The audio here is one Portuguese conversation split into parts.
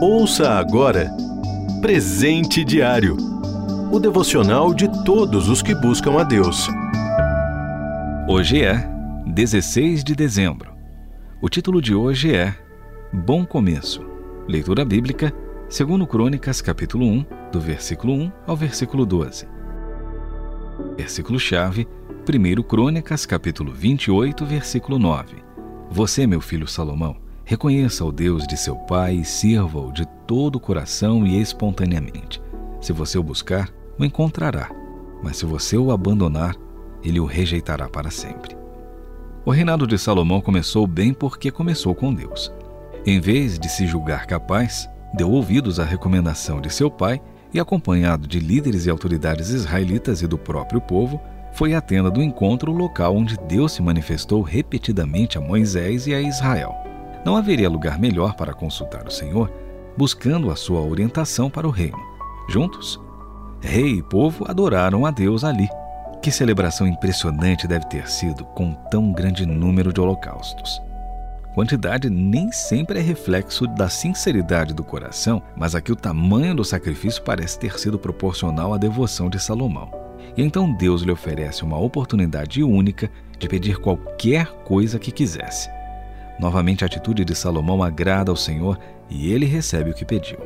Ouça agora Presente Diário o devocional de todos os que buscam a Deus. Hoje é 16 de dezembro. O título de hoje é Bom Começo. Leitura bíblica, segundo Crônicas, capítulo 1, do versículo 1 ao versículo 12. Versículo-chave, 1 Crônicas, capítulo 28, versículo 9. Você, meu filho Salomão, reconheça o Deus de seu pai e sirva-o de todo o coração e espontaneamente. Se você o buscar, o encontrará, mas se você o abandonar, ele o rejeitará para sempre. O reinado de Salomão começou bem porque começou com Deus. Em vez de se julgar capaz, deu ouvidos à recomendação de seu pai e, acompanhado de líderes e autoridades israelitas e do próprio povo, foi à tenda do encontro local onde Deus se manifestou repetidamente a Moisés e a Israel. Não haveria lugar melhor para consultar o Senhor, buscando a sua orientação para o reino. Juntos, rei e povo adoraram a Deus ali. Que celebração impressionante deve ter sido com tão grande número de holocaustos. Quantidade nem sempre é reflexo da sinceridade do coração, mas aqui o tamanho do sacrifício parece ter sido proporcional à devoção de Salomão. E então Deus lhe oferece uma oportunidade única de pedir qualquer coisa que quisesse. Novamente, a atitude de Salomão agrada ao Senhor e ele recebe o que pediu.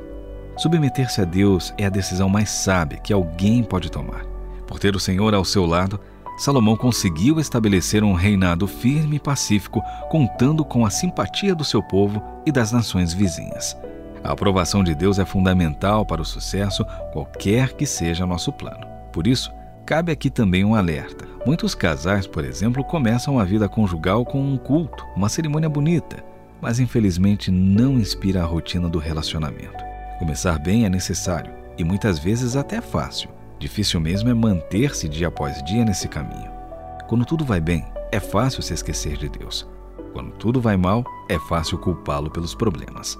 Submeter-se a Deus é a decisão mais sábia que alguém pode tomar. Por ter o Senhor ao seu lado, Salomão conseguiu estabelecer um reinado firme e pacífico, contando com a simpatia do seu povo e das nações vizinhas. A aprovação de Deus é fundamental para o sucesso, qualquer que seja nosso plano. Por isso, cabe aqui também um alerta. Muitos casais, por exemplo, começam a vida conjugal com um culto, uma cerimônia bonita, mas infelizmente não inspira a rotina do relacionamento. Começar bem é necessário e muitas vezes até fácil. Difícil mesmo é manter-se dia após dia nesse caminho. Quando tudo vai bem, é fácil se esquecer de Deus. Quando tudo vai mal, é fácil culpá-lo pelos problemas.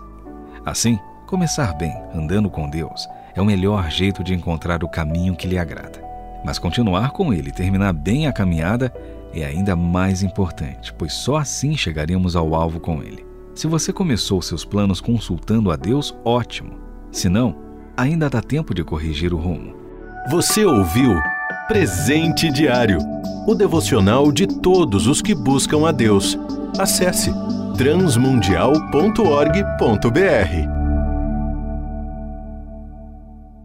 Assim, começar bem, andando com Deus, é o melhor jeito de encontrar o caminho que lhe agrada. Mas continuar com ele terminar bem a caminhada é ainda mais importante, pois só assim chegaremos ao alvo com ele. Se você começou seus planos consultando a Deus, ótimo. Se não, ainda dá tempo de corrigir o rumo. Você ouviu Presente Diário o devocional de todos os que buscam a Deus. Acesse transmundial.org.br.